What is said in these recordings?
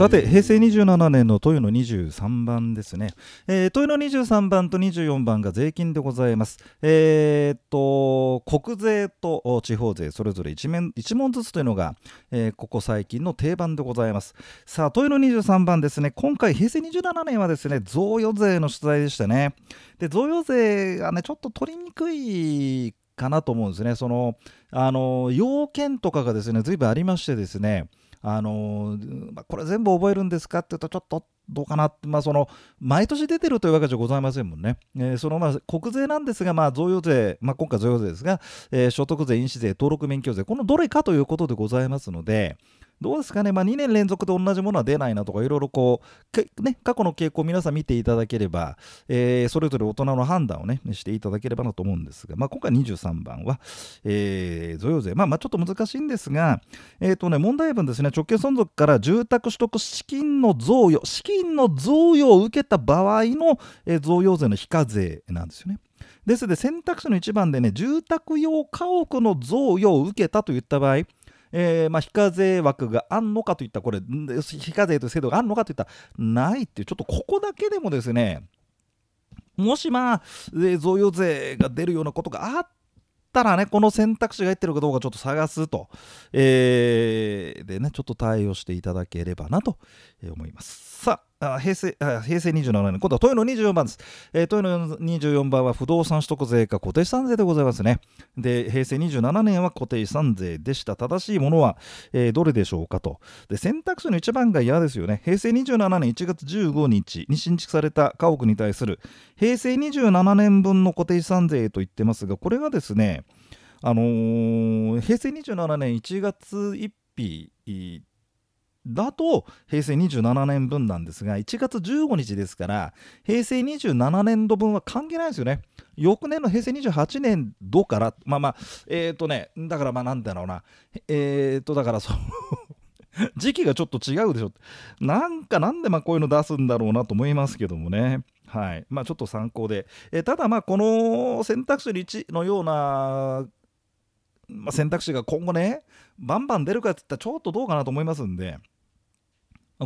さて平成27年の豊の23番ですね、えー、豊の23番と24番が税金でございます。えー、っと国税と地方税それぞれ 1, 面1問ずつというのが、えー、ここ最近の定番でございます。さあ豊の23番ですね。今回平成27年はですね贈与税の出題でしたね。で贈与税がねちょっと取りにくいかなと思うんですね。そのあの要件とかがですね随分ありましてですね。あのまあ、これ全部覚えるんですかって言うとちょっとどうかな、まあ、その毎年出てるというわけじゃございませんもんね。えー、そのまあ国税なんですが、まあ、贈与税、まあ、今回贈与税ですが、えー、所得税、印紙税、登録免許税、このどれかということでございますので、どうですかね、まあ、2年連続で同じものは出ないなとか、いろいろこう、ね、過去の傾向を皆さん見ていただければ、えー、それぞれ大人の判断をね、していただければなと思うんですが、まあ、今回23番は、えー、贈与税、まあ、まあちょっと難しいんですが、えーとね、問題文ですね、直系存続から住宅取得資金の贈与、資金の贈与を受けた場合の、えー、贈与税の非課税なんですよね。ですので選択肢の1番でね、住宅用家屋の贈与を受けたといった場合、えーまあ、非課税枠があんのかといったこれ非課税という制度があるのかといったないっていうちょっとここだけでもですねもしまあ贈与税が出るようなことがあったらねこの選択肢が入ってるかどうかちょっと探すと、えー、でねちょっと対応していただければなと思います。さああ平成あ平成27年、今度は豊野24番です。えー、豊野24番は不動産取得税か固定資産税でございますね。で、平成27年は固定資産税でした。正しいものは、えー、どれでしょうかと。で、選択肢の1番が嫌ですよね。平成27年1月15日に新築された家屋に対する平成27年分の固定資産税と言ってますが、これがですね、あのー、平成27年1月1日だと平成27年分なんですが1月15日ですから平成27年度分は関係ないですよね。翌年の平成28年度からまあまあえっ、ー、とねだからまあなんだろうな。えっ、ー、とだからその 時期がちょっと違うでしょ。なんかなんでまあこういうの出すんだろうなと思いますけどもね。はい。まあちょっと参考で、えー、ただまあこの選択肢1のようなま、選択肢が今後ねバンバン出るかって言ったらちょっとどうかなと思いますんで。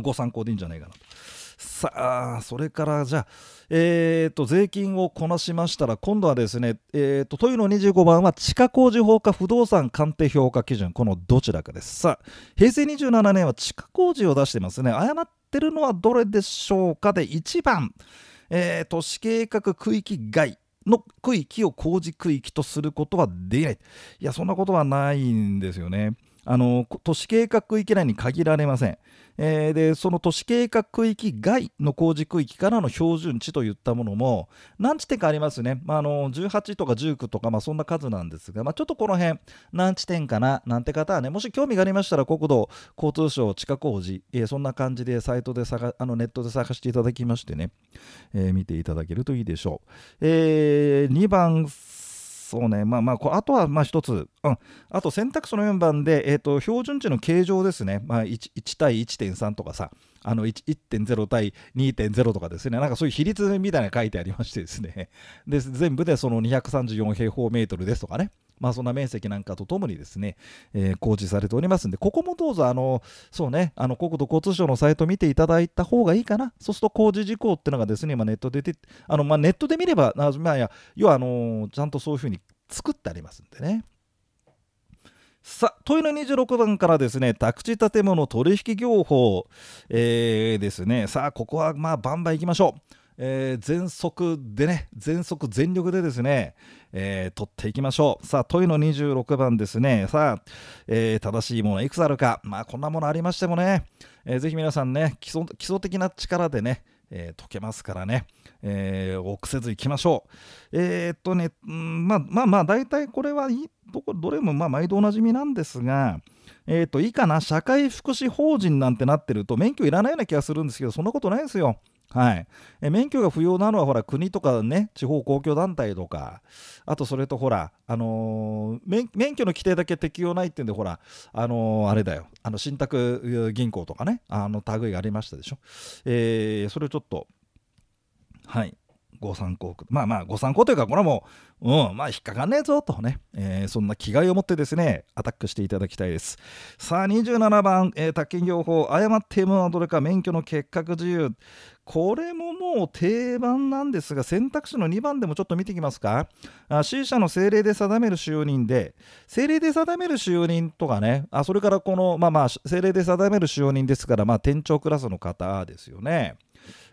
ご参考でいいんじゃないかなと。さあそれからじゃあ、えーと、税金をこなしましたら今度はですね、えーと、との25番は地下工事法か不動産鑑定評価基準このどちらかです。さあ平成27年は地下工事を出してますね。誤ってるのはどれでしょうかで1番、えー、都市計画区域外の区域を工事区域とすることはできない。いやそんなことはないんですよね。あの都市計画区域内に限られません、えー、でその都市計画区域外の工事区域からの標準値といったものも何地点かありますね、まあ、あの18とか19とか、まあ、そんな数なんですが、まあ、ちょっとこの辺何地点かななんて方はねもし興味がありましたら国土交通省地下工事、えー、そんな感じでサイトで探あのネットで探していただきましてね、えー、見ていただけるといいでしょう、え、2番そうね、まあまあ、こあとはまあ一つ、うん、あと選択肢の4番で、えーと、標準値の形状ですね、まあ1、1対1.3とかさ、あの1.0対2.0とかですね、なんかそういう比率みたいなの書いてありましてですね、で全部でその234平方メートルですとかね、まあ、そんな面積なんかとともにですね、えー、公示されておりますんで、ここもどうぞ、あの、そうね、あの、国土交通省のサイト見ていただいた方がいいかな。そうすると工事事項っていうのがですね、今ネットでて、あの、まあ、ネットで見れば、あまあ、や、要は、あの、ちゃんとそういうふうに作ってありますんでね。さあ、問いの26番からですね、宅地建物取引業法、えー、ですね、さあ、ここはまあ、バンバンいきましょう。えー、全速でね、全速全力でですね、えー、取っていきましょう。さあ、問いの26番ですね、さあ、えー、正しいものいくつあるか、まあ、こんなものありましてもね、えー、ぜひ皆さんね基礎、基礎的な力でね、えー、解けますからね、えー、臆せずいきましょう。えー、っとね、まあまあまあ、大体これはいどこどれもまあ毎度おなじみなんですが、えー、っといいかな、社会福祉法人なんてなってると免許いらないような気がするんですけど、そんなことないですよ。はい、え免許が不要なのはほら国とかね地方公共団体とかあとそれとほら、あのー、免許の規定だけ適用ないっていうんでほら、あのー、あれだよ。あの信託銀行とかねあの類がありましたでしょ、えー、それをちょっとはい。ご参考まあまあご参考というかこれはもう、うん、まあ引っかかんねえぞとね、えー、そんな気概を持ってですねアタックしていただきたいです。さあ27番、えー、宅建業法誤っているものはどれか免許の結核自由。これももう定番なんですが選択肢の2番でもちょっと見ていきますか。あ C 社の政令で定める使用人で。政令で定める使用人とかねあそれからこのまあまあ政令で定める使用人ですからまあ店長クラスの方ですよね。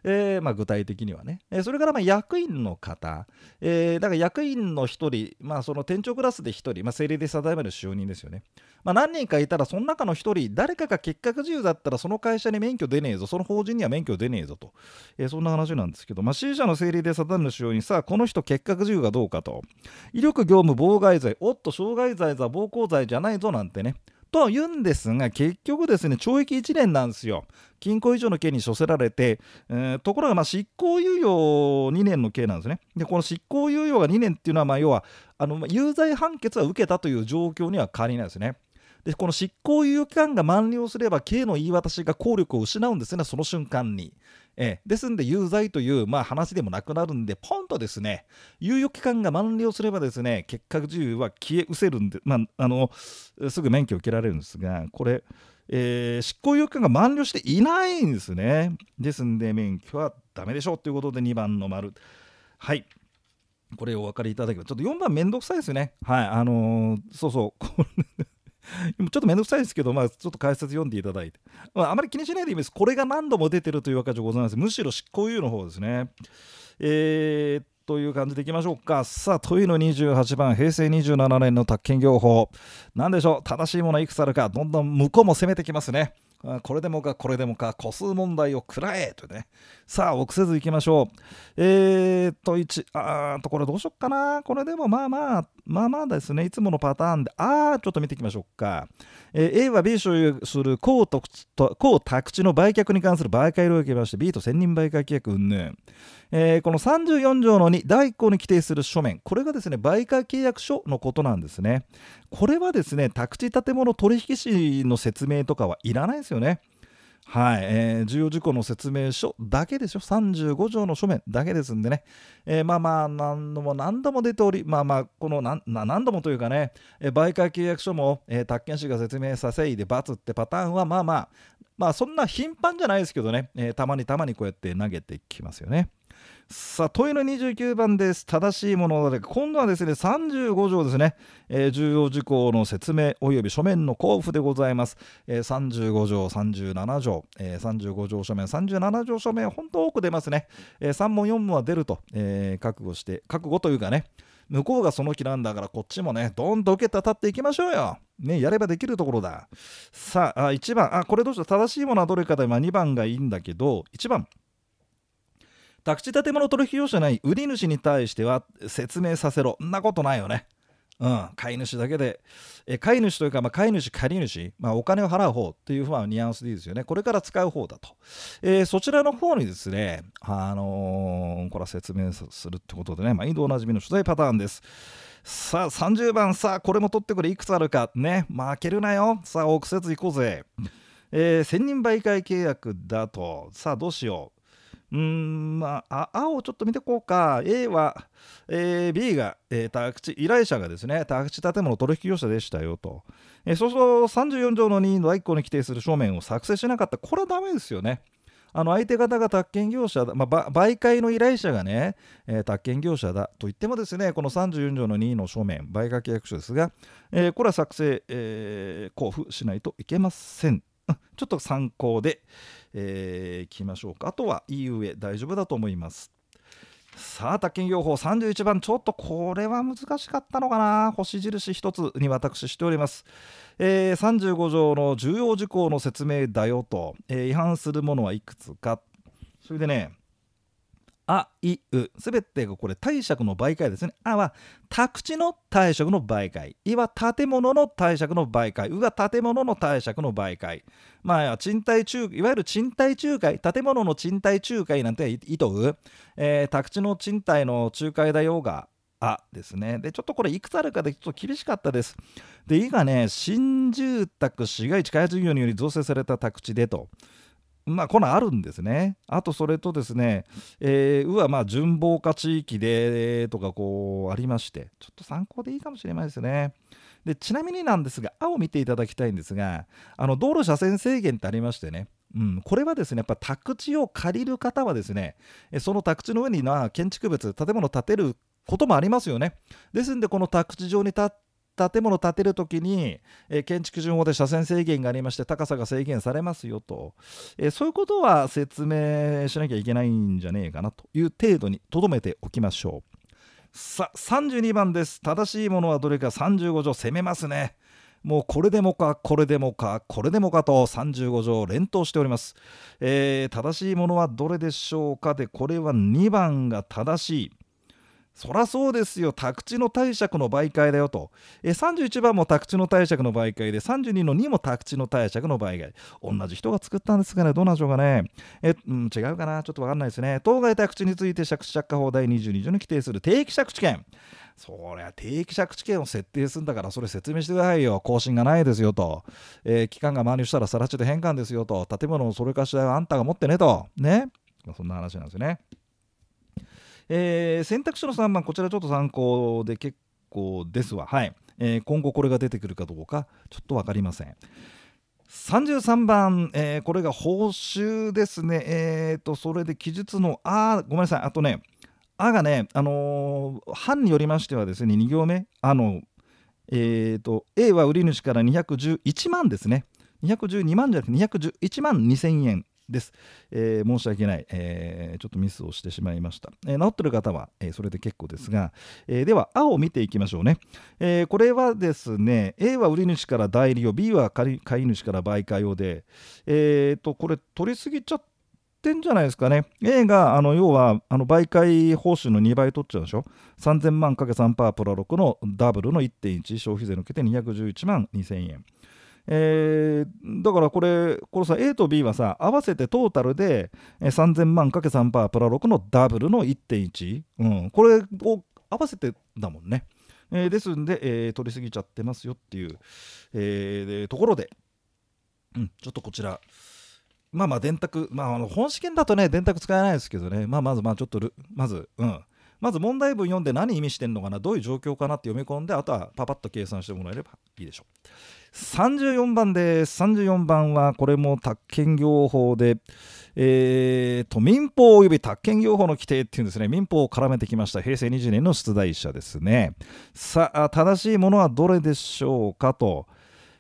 えーまあ、具体的にはね、えー、それからまあ役員の方、えー、だから役員の1人、まあ、その店長クラスで1人、まあ、政令で定める就任ですよね、まあ、何人かいたらその中の1人誰かが結核自由だったらその会社に免許出ねえぞ。その法人には免許出ねえぞと、えー、そんな話なんですけど、まあ、支持者の政令で定める就任さあこの人結核自由がどうかと。威力業務妨害罪おっと傷害罪だ暴行罪じゃないぞなんてね。と言うんですが結局ですね懲役1年なんですよ。禁錮以上の刑に処せられて、えー、ところがま執行猶予2年の刑なんですね。でこの執行猶予が2年っていうのはま要はあの有罪判決は受けたという状況には変わりないですね。でこの執行猶予期間が満了すれば刑の言い渡しが効力を失うんですねその瞬間に。えー、ですんで有罪という、まあ、話でもなくなるんでポンとですね猶予期間が満了すればですね結核自由は消え失せるんで、まあ、あのすぐ免許を受けられるんですがこれ、えー、執行猶予期間が満了していないんですね。ですんで免許はダメでしょうということで2番の丸。はい。これお分かりいただければちょっと4番めんどくさいですね。はい。あのー、そうそう。ちょっとめんどくさいですけど、まあ、ちょっと解説読んでいただいて、まあ、あまり気にしないでいいです。これが何度も出てるというわけじゃございません。むしろ執行猶予の方ですね。えー、という感じでいきましょうか。さあ、問いの28番、平成27年の宅建業法。何でしょう、正しいものはいくつあるか、どんどん向こうも攻めてきますね。これでもかこれでもか個数問題を食らえとね。さあ臆せず行きましょう。えー、っと1あーとこれどうしよっかな。これでもまあまあまあまあですね。いつものパターンで。あーちょっと見ていきましょうか、えー、A は B 所有する高宅地の売却に関する売買領域まして B と専任売買契約云々。えー、この34条の2第1項に規定する書面。これがですね売買契約書のことなんですね。これはですね宅地建物取引士の説明とかはいらないですよね。はい、えー、重要事項の説明書だけでしょ、35条の書面だけですんでね、えー、まあまあ、何度も何度も出ており、まあまあ、この何何度もというかね、えー、売買契約書も、えー、宅建士が説明させいで×ってパターンは、まあまあ、まあそんな頻繁じゃないですけどね、えー、たまにたまにこうやって投げてきますよね。さあ問いの29番です。正しいもので今度はですね35条ですね、えー、重要事項の説明及び書面の交付でございます、えー、35条37条、えー、35条書面。37条書面本当多く出ますね、えー、3問4問は出ると、えー、覚悟して覚悟というかね。向こうがその気なんだからこっちもねどんどん受けたたっていきましょうよ。ね、やればできるところだ。さあ、1番、あ、これどうしよう。正しいものはどれかで、まあ、2番がいいんだけど、1番、宅地建物取引業者ない売り主に対しては説明させろんなことないよね。うん、飼い主だけで、え飼い主というか、まあ、飼い主、借り主、まあ、お金を払う方っていうふうなニュアンスでいいですよね。これから使う方だと。えー、そちらの方にですね、あのー、これは説明するってことでね、毎度おなじみの取材パターンです。さあ、30番、さあ、これも取ってくれ、いくつあるか。ね、負けるなよ。さあ、臆せず行こうぜ。えー、1000人媒介契約だと。さあ、どうしよう。うーんまあ、青ちょっと見ていこうか。A は、えー、B が、えー、宅地、依頼者がですね、宅地建物取引業者でしたよと。えー、そうすると34条の2の第1項に規定する書面を作成しなかった。これはダメですよね。あの相手方が宅建業者だ、まあ、媒介の依頼者がね、えー、宅建業者だと言ってもですね、この34条の2の書面、売買契約書ですが、えー、これは作成、えー、交付しないといけません。ちょっと参考で、えー、きましょうか。あとはいい上大丈夫だと思います。さあ宅建業法31番ちょっとこれは難しかったのかな。星印1つに私しております、えー、35条の重要事項の説明だよと、えー、違反するものはいくつか。それでねあいう。すべてがこれ貸借の媒介ですね。あは宅地の貸借の媒介。いは建物の貸借の媒介。うが建物の貸借の媒介。まあ賃貸仲いわゆる賃貸仲介。建物の賃貸仲介なんて意図。う、えー、宅地の賃貸の仲介だよがあですね。で、ちょっとこれいくつあるかでちょっと厳しかったです。で、いがね、新住宅市街地開発事業により造成された宅地でと。まあ、このあるんですね。あと、それとですね、えー、うはまあ、順防化地域でとかこうありまして、ちょっと参考でいいかもしれないですね。でちなみになんですが、青を見ていただきたいんですが、あの道路車線制限ってありましてね、うん、これはですね、やっぱ宅地を借りる方はですね、その宅地の上にな建築物、建物を建てることもありますよね。ですんで、この宅地上に建建物建てるときに、えー、建築順法で車線制限がありまして高さが制限されますよと、えー、そういうことは説明しなきゃいけないんじゃねえかなという程度にとどめておきましょう。さあ32番です。正しいものはどれか35条攻めますね。もうこれでもかこれでもかこれでもかと35条連投しております、えー、正しいものはどれでしょうかでこれは2番が正しい。そらそうですよ、宅地の貸借の媒介だよと。え31番も宅地の貸借の媒介で、32の2も宅地の貸借の媒介。同じ人が作ったんですかね、どうなんでしょうかね。え、うん、違うかな、ちょっとわかんないですね。当該宅地について借地借家法第22条に規定する定期借地権。そりゃ定期借地権を設定するんだからそれ説明してくださいよ更新がないですよと、えー、期間が満了したらさら地で返還ですよと建物のそれかしらあんたが持ってねとねそんな話なんですよね。えー、選択肢の3番こちらちょっと参考で結構ですわ。はい、えー、今後これが出てくるかどうかちょっと分かりません。33番、えー、これが報酬ですね。えっ、とそれで記述のあごめんなさい。あとねあがねあの版によりましてはですね2行目あのえっ、と A は売り主から211万ですね。212万じゃなくて211万2000円。です、えー、申し訳ない、えー、ちょっとミスをしてしまいました、えー、治ってる方は、えそれで結構ですが、えでは青を見ていきましょうね、えこれはですね A は売り主から代理用 B は買い主から売買用でえっ、とこれ取りすぎちゃってんじゃないですかね。A があの要はあの媒介報酬の2倍取っちゃうでしょ？3000万 ×3% プラ6のダブルの1.1消費税のけて211万2000円。えー、だからこれ、このさ、A と B はさ、合わせてトータルで3000万 ×3% プラ6のダブルの1.1、うん、これを合わせてだもんね。えー、ですんで、えー、取りすぎちゃってますよっていう、えー、ところで、うん、ちょっとこちら、まあまあ電卓、まあ、あの本試験だとね、電卓使えないですけどね、まあまず、まあちょっとまず、うん、まず問題文読んで何意味してんのかな、どういう状況かなって読み込んで、あとはパパッと計算してもらえればいいでしょう。34番です。34番はこれも宅建業法で、えーと、民法及び宅建業法の規定っていうんですね、民法を絡めてきました平成20年の出題者ですね。さあ、正しいものはどれでしょうかと。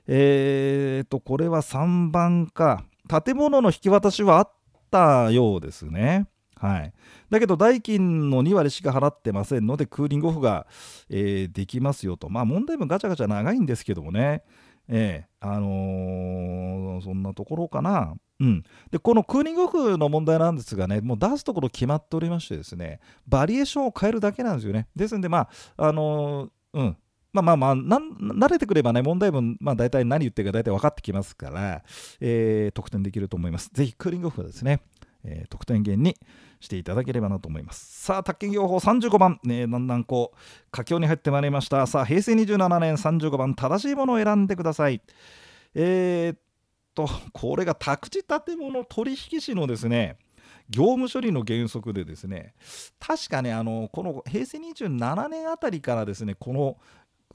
えーと、これは3番か。建物の引き渡しはあったようですね。はい、だけど代金の2割しか払ってませんのでクーリングオフが、えー、できますよとまあ問題文ガチャガチャ長いんですけどもねええあのー、そんなところかな。うん、でこのクーリングオフの問題なんですがね、もう出すところ決まっておりましてですね、バリエーションを変えるだけなんですよね。ですんで、まあ、あのー、うん、まあまあまあ、慣れてくればね、問題文、まあ大体何言ってるか大体分かってきますから、えー、得点できると思います。ぜひクーリングオフですね、えー、得点源にしていただければなと思います。さあ、宅建業法35番、ね、だんだんこう、佳境に入ってまいりました。さあ、平成27年35番、正しいものを選んでください。えー、っと、これが宅地建物取引士のですね、業務処理の原則でですね、確かね、あのこの平成27年あたりからですね、この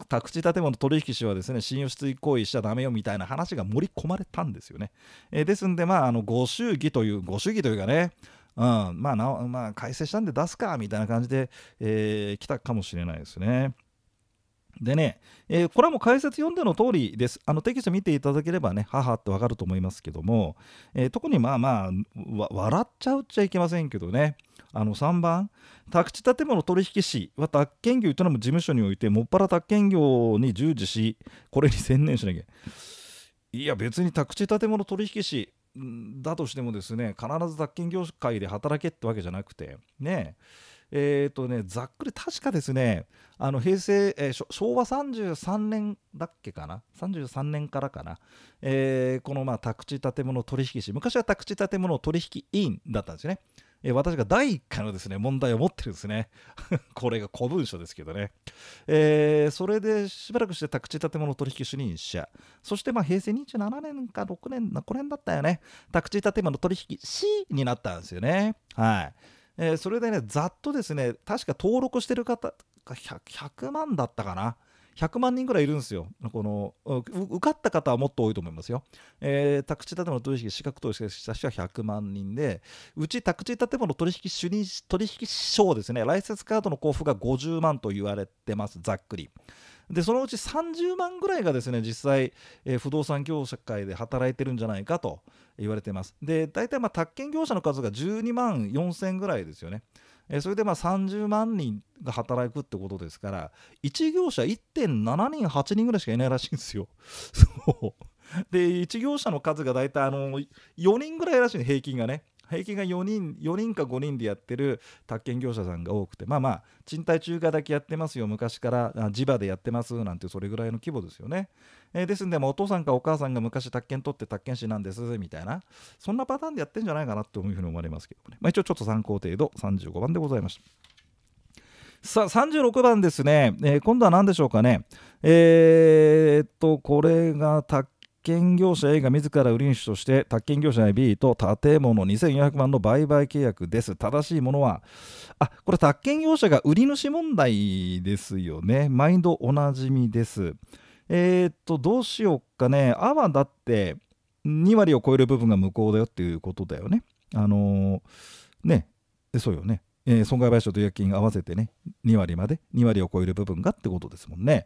宅地建物取引士はですね信用失意行為しちゃだめよみたいな話が盛り込まれたんですよね。えー、ですんで、まあ、あのご祝儀という、ご祝儀というかね、うん、まあな、まあ、改正したんで出すかみたいな感じで、えー、来たかもしれないですね。でね、えー、これはもう解説読んでの通りです。あのテキスト見ていただければね、母ってわかると思いますけども、えー、特にまあまあ、笑っちゃうっちゃいけませんけどね、あの3番、宅地建物取引士は宅建業を営む事務所において、もっぱら宅建業に従事し、これに専念しなきゃ。いや、別に宅地建物取引士、だとしてもですね必ず宅建業界で働けってわけじゃなくてねえ。ーとね、ざっくり確かですね、あの平成、えー、昭和33年だっけかな、33年からかな、えー、このまあ宅地建物取引士、昔は宅地建物取引委員だったんですね。え私が第1回のですね問題を持ってるんですね。これが古文書ですけどね、えー、それでしばらくして宅地建物取引主任者。そしてまあ平成27年か6年これだったよね。宅地建物取引士になったんですよね。はい。えー、それでねざっとですね確か登録してる方が 100, 100万だったかな。100万人ぐらいいるんですよ。この受かった方はもっと多いと思いますよ。えー、宅地建物取引資格取引した人は100万人で、うち宅地建物取引主任取引証ですね、ライセンスカードの交付が50万と言われてます、ざっくり。でそのうち30万ぐらいがですね実際、えー、不動産業界で働いてるんじゃないかと言われてます。で大体まあ宅建業者の数が12万4000ぐらいですよね。えそれでまあ30万人が働くってことですから1業者1.7人8人ぐらいしかいないらしいんですよ。そうで1業者の数が大体あの4人ぐらいらしい平均がね平均が4人4人か5人でやってる宅建業者さんが多くてまあまあ賃貸中華だけやってますよ。昔から地場でやってますなんてそれぐらいの規模ですよね、えー、ですんで、まあ、お父さんかお母さんが昔宅建取って宅建士なんですみたいなそんなパターンでやってんじゃないかなというふうに思われますけどね、まあ、一応ちょっと参考程度35番でございました。さあ36番ですね、えー、今度は何でしょうかね。えー、っとこれが宅建業者 A が自ら売り主として宅建業者 B と建物2400万の売買契約です。正しいものはあこれ宅建業者が売り主問題ですよね。毎度おなじみです。えー、っとどうしようかね。あはだって2割を超える部分が無効だよっていうことだよね。あのー、ね。そうよね。えー、損害賠償と違約金合わせてね2割まで2割を超える部分がってことですもんね。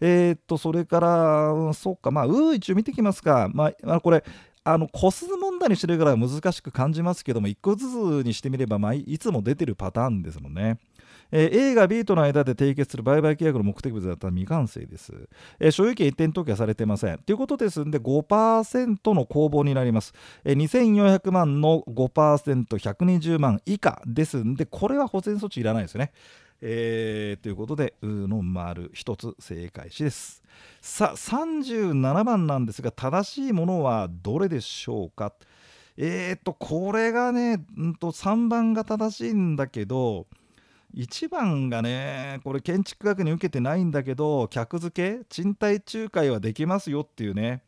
えー、っとそれから、そっかまあうー一応見てきますか、まあ、これあの個数問題にしてるから難しく感じますけども1個ずつにしてみれば、まあ、いつも出てるパターンですもんね。えー、A が B との間で締結する売買契約の目的物だったら未完成です。えー、所有権一点登記はされていません。ということですので5%の公募になります。えー、2400万の 5%120 万以下ですんでこれは保全措置いらないですよね。えー、ということで、うの丸1つ正解しです。さあ、37番なんですが、正しいものはどれでしょうか？えっ、ー、と、これがね、うんと、3番が正しいんだけど、1番がねこれ建築学に受けてないんだけど客付け賃貸仲介はできますよっていうね。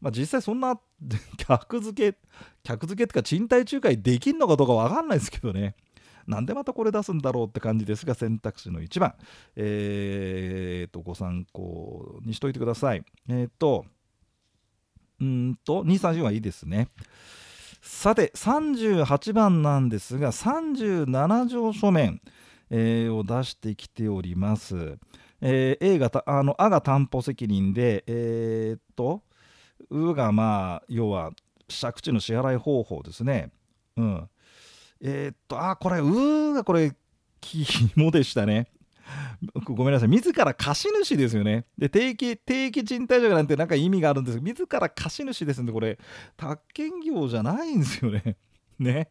まあ実際そんな 客付け客付けってか賃貸仲介できんのかどうか分かんないですけどね。なんでまたこれ出すんだろうって感じですが選択肢の1番。えー、とご参考にしといてください。えっ、とうんと234はいいですね。さて38番なんですが37条書面。えー、を出してきております。えー、A があのあが担保責任で、えー、っと、うがまあ、要は借地の支払い方法ですね。うん。えー、っと、あ、これ、うがこれ、肝でしたね。ごめんなさい、自ら貸主ですよね。で、定期、定期賃貸借なんてなんか意味があるんですけど、自ら貸主ですんで、これ、宅建業じゃないんですよね。ね。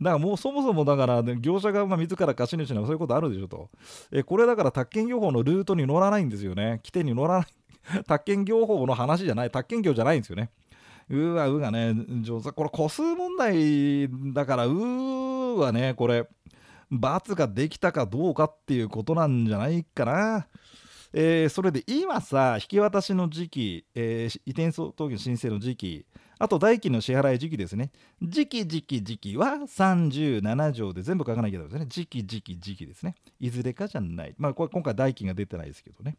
だからもうそもそもだから業者がま自ら貸し主なそういうことあるでしょと。えこれだから宅建業法のルートに乗らないんですよね。起点に乗らない。宅建業法の話じゃない。宅建業じゃないんですよね。うわ、うがね、上手。これ個数問題だから、うはね、これ、罰ができたかどうかっていうことなんじゃないかな。えー、それで今さ、引き渡しの時期、えー、移転登記申請の時期、あと代金の支払い時期ですね。時期時期時期は37条で全部書かなきゃダメですね。時期時期時期ですね。いずれかじゃない。まあこれ今回代金が出てないですけどね。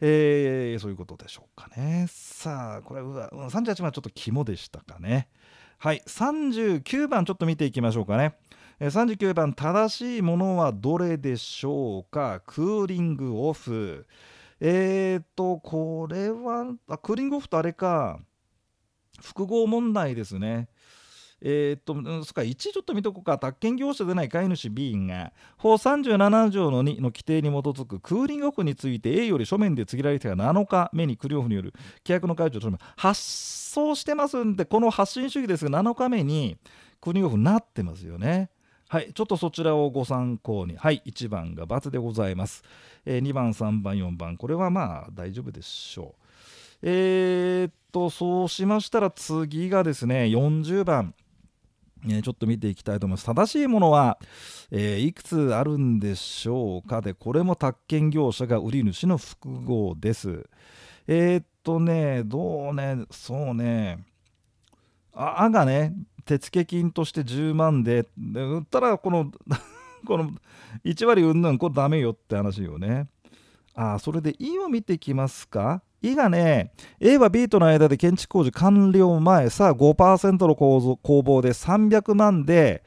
えー、そういうことでしょうかね。さあ、これは38番ちょっと肝でしたかね。はい、39番ちょっと見ていきましょうかね。39番正しいものはどれでしょうか？クーリングオフえっ、ー、とこれはあクーリングオフとあれか複合問題ですね。えー、っと、そっか、1ちょっと見とこうか。宅建業者でない飼い主 B が、法37条の2の規定に基づくクーリングオフについて A より書面で告げられてが7日目にクーリングオフによる契約の解除と発送してますんで、この発信主義ですが、7日目にクーリングオフになってますよね。はい、ちょっとそちらをご参考に。はい、1番が×でございます。えー、2番、3番、4番、これはまあ大丈夫でしょう。えー、っと、そうしましたら次がですね、40番。え、ちょっと見ていきたいと思います。正しいものは、えー、いくつあるんでしょうか？で、これも宅建業者が売り主の複合です。えー、っとね、どうね、そうね、ああがね、手付金として10万で、で売ったらこの この1割うんぬん、これダメよって話よね。あ、それで E を見てきますか？E がね、A は B との間で建築工事完了前、さあ5%の工工房で300万で、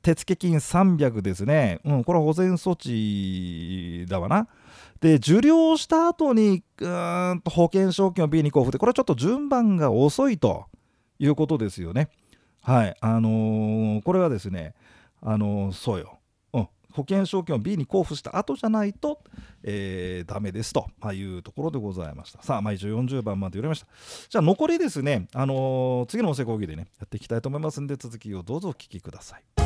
手付金300ですね。うん、これは保全措置だわな。で、受領した後に、うんと保険証券を B に交付で、これはちょっと順番が遅いということですよね。はい。あのー、これはですね、あのー、そうよ。保険証券を B に交付した後じゃないと、えー、ダメですというところでございました。さあ、まあ、一応40番まで言われました。じゃあ残りですね、あのー、次のおせ講義でね、やっていきたいと思いますんで、続きをどうぞお聞きください。